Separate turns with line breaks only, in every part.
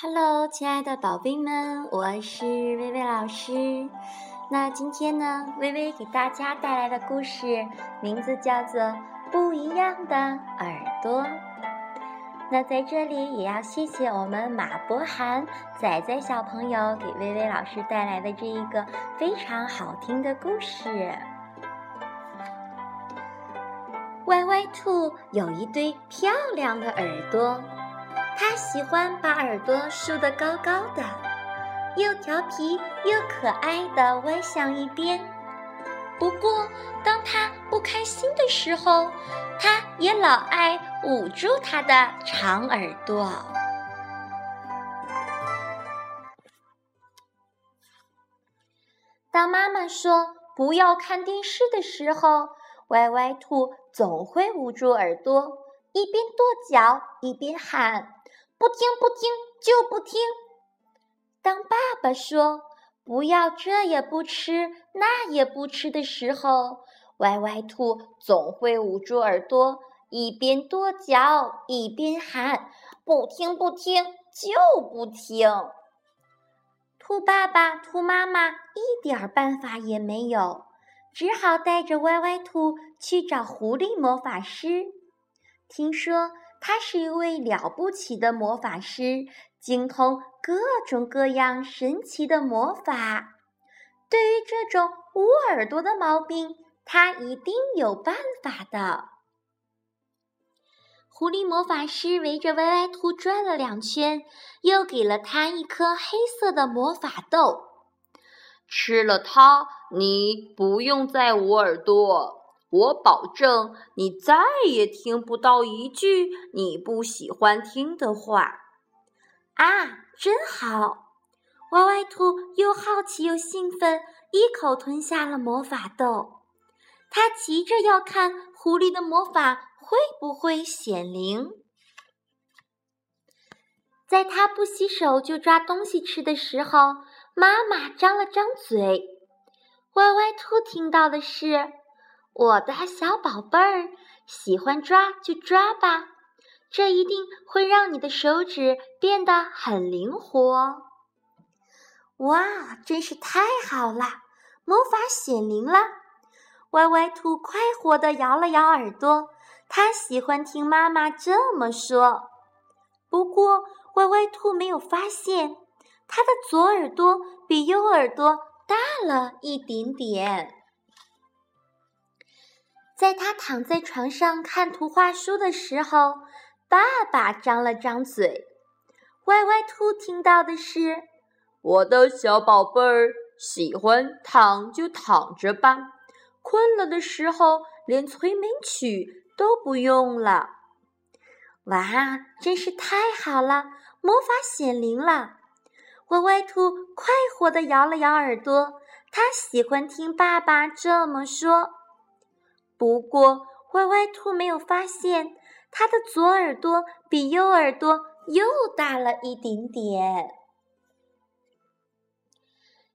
Hello，亲爱的宝贝们，我是薇薇老师。那今天呢，薇薇给大家带来的故事名字叫做《不一样的耳朵》。那在这里也要谢谢我们马博涵仔仔小朋友给薇薇老师带来的这一个非常好听的故事。歪歪兔有一对漂亮的耳朵。他喜欢把耳朵竖得高高的，又调皮又可爱的歪向一边。不过，当他不开心的时候，他也老爱捂住他的长耳朵。当妈妈说不要看电视的时候，歪歪兔总会捂住耳朵，一边跺脚一边喊。不听不听就不听。当爸爸说不要这也不吃那也不吃的时候，歪歪兔总会捂住耳朵，一边跺脚一边喊：“不听不听就不听。”兔爸爸、兔妈妈一点办法也没有，只好带着歪歪兔去找狐狸魔法师。听说。他是一位了不起的魔法师，精通各种各样神奇的魔法。对于这种捂耳朵的毛病，他一定有办法的。狐狸魔法师围着歪歪兔转了两圈，又给了他一颗黑色的魔法豆。
吃了它，你不用再捂耳朵。我保证，你再也听不到一句你不喜欢听的话。
啊，真好！歪歪兔又好奇又兴奋，一口吞下了魔法豆。他急着要看狐狸的魔法会不会显灵。在他不洗手就抓东西吃的时候，妈妈张了张嘴。歪歪兔听到的是。我的小宝贝儿，喜欢抓就抓吧，这一定会让你的手指变得很灵活。哇，真是太好了，魔法显灵了！歪歪兔快活地摇了摇耳朵，它喜欢听妈妈这么说。不过，歪歪兔没有发现，它的左耳朵比右耳朵大了一点点。在他躺在床上看图画书的时候，爸爸张了张嘴。歪歪兔听到的是：“
我的小宝贝儿，喜欢躺就躺着吧，困了的时候连催眠曲都不用了。”
哇，真是太好了，魔法显灵了！歪歪兔快活地摇了摇耳朵，他喜欢听爸爸这么说。不过，歪歪兔没有发现，它的左耳朵比右耳朵又大了一点点。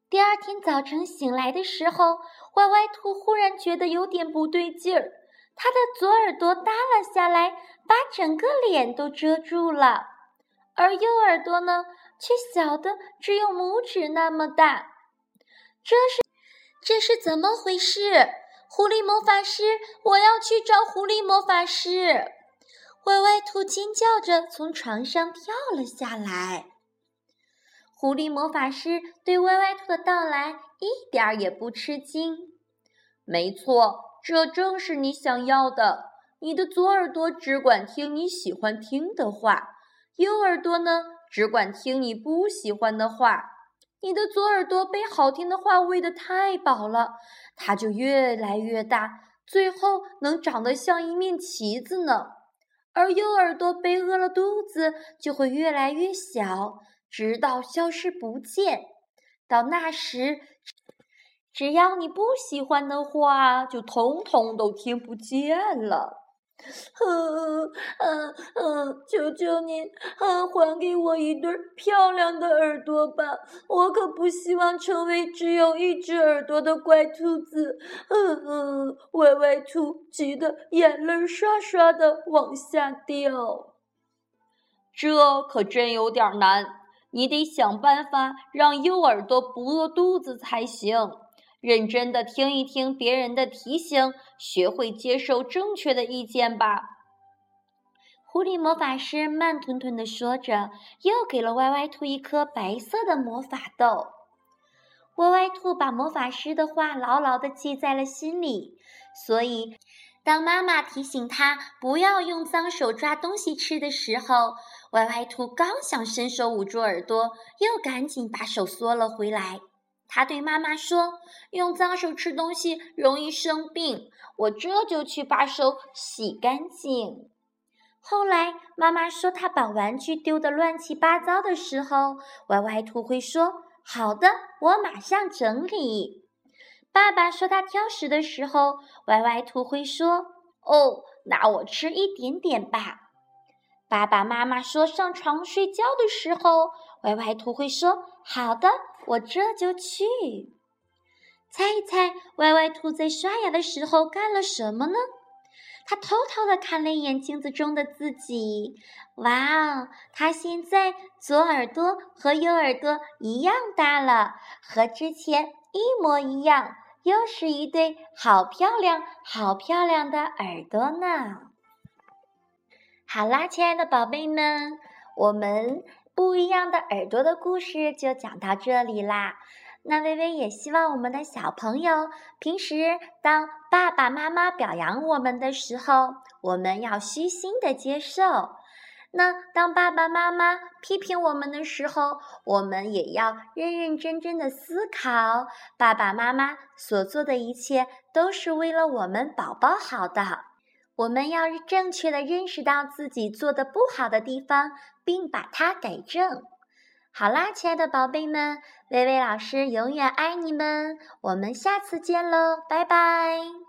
第二天早晨醒来的时候，歪歪兔忽然觉得有点不对劲儿，它的左耳朵耷了下来，把整个脸都遮住了，而右耳朵呢，却小的只有拇指那么大。这是，这是怎么回事？狐狸魔法师，我要去找狐狸魔法师！歪歪兔尖叫着从床上跳了下来。狐狸魔法师对歪歪兔的到来一点儿也不吃惊。
没错，这正是你想要的。你的左耳朵只管听你喜欢听的话，右耳朵呢，只管听你不喜欢的话。你的左耳朵被好听的话喂得太饱了，它就越来越大，最后能长得像一面旗子呢。而右耳朵被饿了肚子，就会越来越小，直到消失不见。到那时，只要你不喜欢的话，就通通都听不见了。嗯嗯嗯，求求您，嗯，还给我一对漂亮的耳朵吧！我可不希望成为只有一只耳朵的怪兔子。嗯嗯，歪歪兔急得眼泪刷刷的往下掉。这可真有点难。你得想办法让右耳朵不饿肚子才行。认真的听一听别人的提醒，学会接受正确的意见吧。
狐狸魔法师慢吞吞地说着，又给了歪歪兔一颗白色的魔法豆。歪歪兔把魔法师的话牢牢地记在了心里，所以当妈妈提醒他不要用脏手抓东西吃的时候，歪歪兔刚想伸手捂住耳朵，又赶紧把手缩了回来。他对妈妈说：“用脏手吃东西容易生病，我这就去把手洗干净。”后来，妈妈说她把玩具丢得乱七八糟的时候，歪歪兔会说：“好的，我马上整理。”爸爸说他挑食的时候，歪歪兔会说：“哦，那我吃一点点吧。”爸爸妈妈说上床睡觉的时候，歪歪兔会说：“好的，我这就去。”猜一猜，歪歪兔在刷牙的时候干了什么呢？他偷偷的看了一眼镜子中的自己，哇哦，他现在左耳朵和右耳朵一样大了，和之前一模一样，又是一对好漂亮、好漂亮的耳朵呢。好啦，亲爱的宝贝们，我们不一样的耳朵的故事就讲到这里啦。那微微也希望我们的小朋友平时当爸爸妈妈表扬我们的时候，我们要虚心的接受；那当爸爸妈妈批评我们的时候，我们也要认认真真的思考，爸爸妈妈所做的一切都是为了我们宝宝好的。我们要正确的认识到自己做的不好的地方，并把它改正。好啦，亲爱的宝贝们，薇薇老师永远爱你们，我们下次见喽，拜拜。